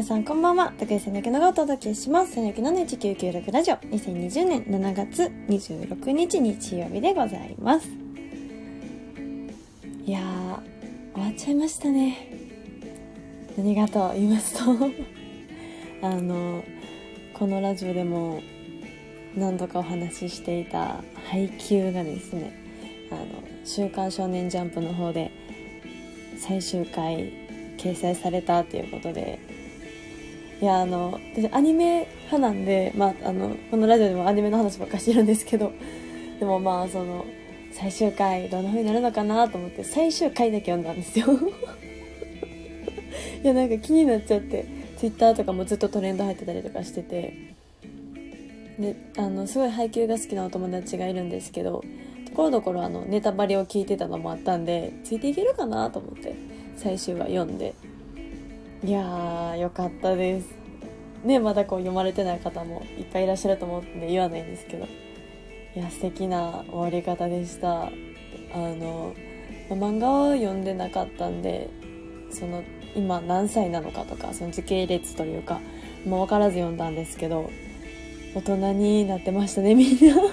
皆さんこんばんは。竹井さんだけのがお届けします。さぬきの1996ラジオ。2020年7月26日日曜日でございます。いやー終わっちゃいましたね。何がと言いますと あのこのラジオでも何度かお話ししていた配給がですねあの「週刊少年ジャンプ」の方で最終回掲載されたっていうことでいやあの私アニメ派なんで、まあ、あのこのラジオでもアニメの話ばっかりしてるんですけどでもまあその最終回どんな風になるのかなと思って最終回だけ読んだんですよ。いやなんか気になっちゃってツイッターとかもずっとトレンド入ってたりとかしててであのすごい配給が好きなお友達がいるんですけどところどころあのネタバレを聞いてたのもあったんでついていけるかなと思って最終話読んでいやーよかったです。ねまだこう読まれてない方もいっぱいいらっしゃると思うんで言わないんですけど。いや素敵な終わり方でした。あの漫画は読んでなかったんでその今何歳なのかとかその時系列というかもう分からず読んだんですけど大人になってましたねみんな。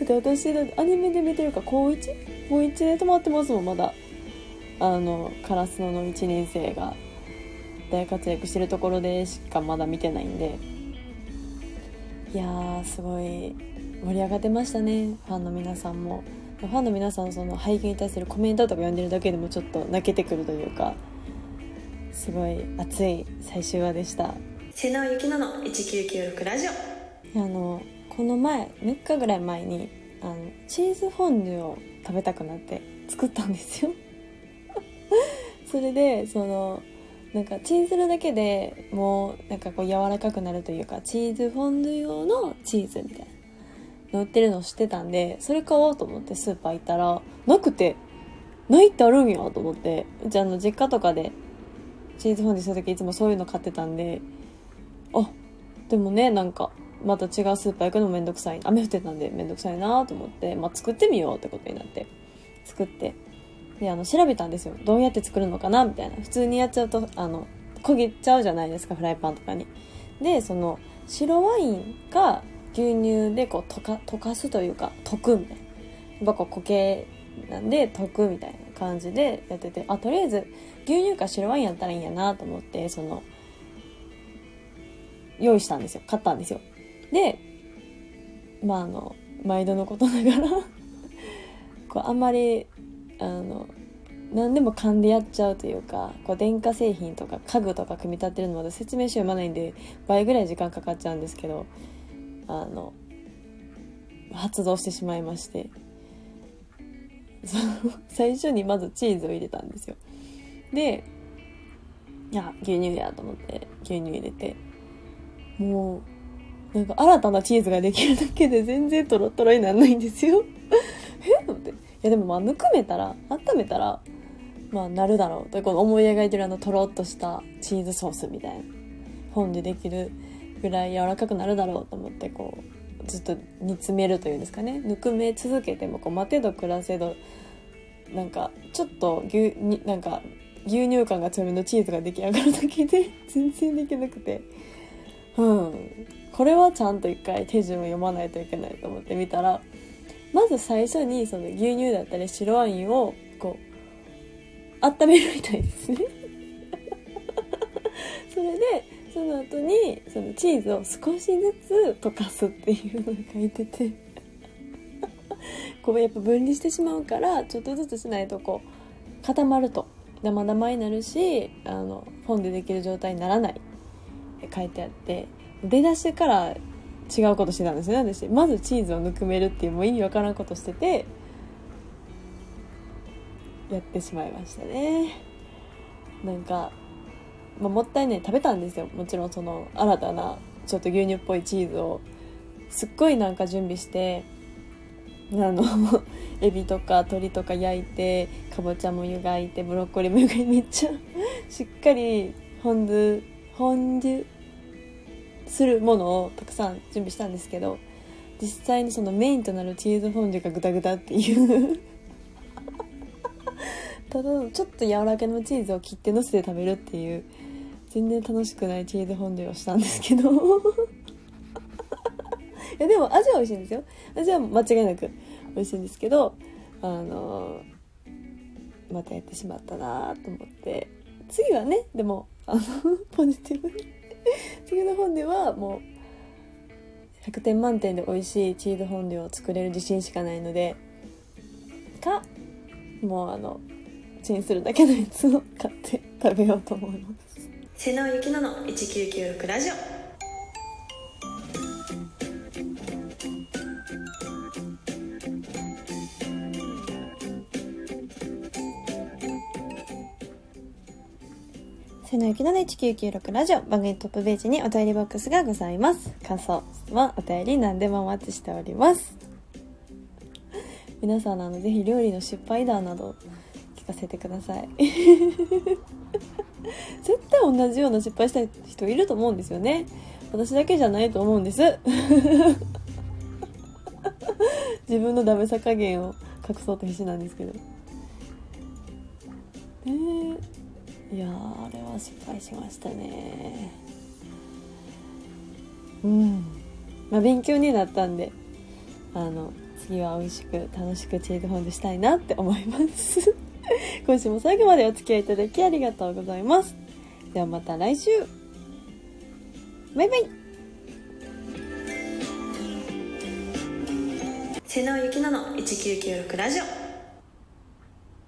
だって私アニメで見てるか高 1? 高1で止まってますもんまだ。あのカラスノの1年生が大活躍してるところでしかまだ見てないんで。いやーすごい盛り上がってましたね。ファンの皆さんも。ファンの皆さんその配給に対するコメントとか読んでるだけでもちょっと泣けてくるというか。すごい熱い最終話でした。瀬名ゆきのの1996ラジオ。あのこの前3日ぐらい前にあのチーズフォンデュを食べたくなって作ったんですよそれでそのなんかチンするだけでもうなんかこう柔らかくなるというかチーズフォンデュ用のチーズみたいなの売ってるの知ってたんでそれ買おうと思ってスーパー行ったらなくてないってあるんやと思って。うちあの実家とかでチーズフォンデュする時いつもそういうの買ってたんであでもねなんかまた違うスーパー行くのめんどくさい。雨降ってたんでめんどくさいなと思って、まあ、作ってみようってことになって作って。であの調べたんですよ。どうやって作るのかな？みたいな。普通にやっちゃうとあの焦げちゃうじゃないですか？フライパンとかに。でその白ワインか牛乳でこう溶か溶かすというか溶くみたいな。やっぱこう固形なんで溶くみたいな感じでやってて。あとりあえず牛乳か白ワインやったらいいんやなと思ってその用意したんですよ。買ったんですよ。でまああの毎度のことながら こうあんまりあの何でも勘でやっちゃうというかこう電化製品とか家具とか組み立てるのまで説明書読まないんで倍ぐらい時間かかっちゃうんですけどあの発動してしまいまして。そ の最初にまずチーズを入れたんですよ。でいや牛乳やと思って牛乳入れてもうなんか新たなチーズができるだけで全然トロトロにならないんですよ。やでもまあぬくめたら温めたらまあなるだろう。とこの思い描いてるあのとろっとしたチーズソースみたいな本でできるぐらい柔らかくなるだろうと思ってこうずっと煮詰めるというんですかね。ぬくめ続けてもこう待てど暮らせどなんかちょっと牛になんか牛乳感が強めのチーズが出来上がるだけで 全然できなくて。うん。これはちゃんと一回手順を読まないといけないと思って見たらまず最初にその牛乳だったり白ワインをこう温めるみたいですね。それでその後にそのチーズを少しずつ溶かすっていうのが書いてて。こうやっぱ分離してしまうからちょっとずつしないとこう固まるとダマダマになるしあのフォンでできる状態にならないって書いてあって出だしから違うことしてたんですね。私まずチーズをぬくめるっていうもう意味わからんことしててやってしまいましたね。なんか、まあ、もったいない。食べたんですよ。もちろんその新たなちょっと牛乳っぽいチーズを。すっごいなんか準備してあの エビとか鶏とか焼いてかぼちゃも湯がいてブロッコリーも湯がいてめっちゃしっかりフォンデュフォンデュするものをたくさん準備したんですけど実際にそのメインとなるチーズフォンデュがグダグダっていう。ただちょっと柔らかめのチーズを切ってのせて食べるっていう全然楽しくないチーズフォンデュをしたんですけど。いやでも味は美味しいんですよ。味は間違いなく美味しいんですけどあのまたやってしまったなと思って。次はねでもあのポジティブに。次の本ではもう100点満点で美味しいチーズフォンデュを作れる自信しかないのでかもうあのチンするだけのやつを買って食べようと思います。瀬野ゆきのの1996ラジオ。瀬野ゆきのの1996ラジオ。番組トップページにお便りボックスがございます。感想質問お便り何でもお待ちしております。皆さんあのぜひ料理の失敗談など聞かせてください。絶対同じような失敗した人いると思うんですよね。私だけじゃないと思うんです。自分のダメさ加減を隠そうと必死なんですけど。え。ー、いやあれは失敗しましたね。うん。まあ勉強になったんであの次は美味しく楽しくチーズフォンデュしたいなって思います。今週も最後までお付き合いいただきありがとうございます。ではまた来週。バイバイ。瀬野ゆきのの1996ラジオ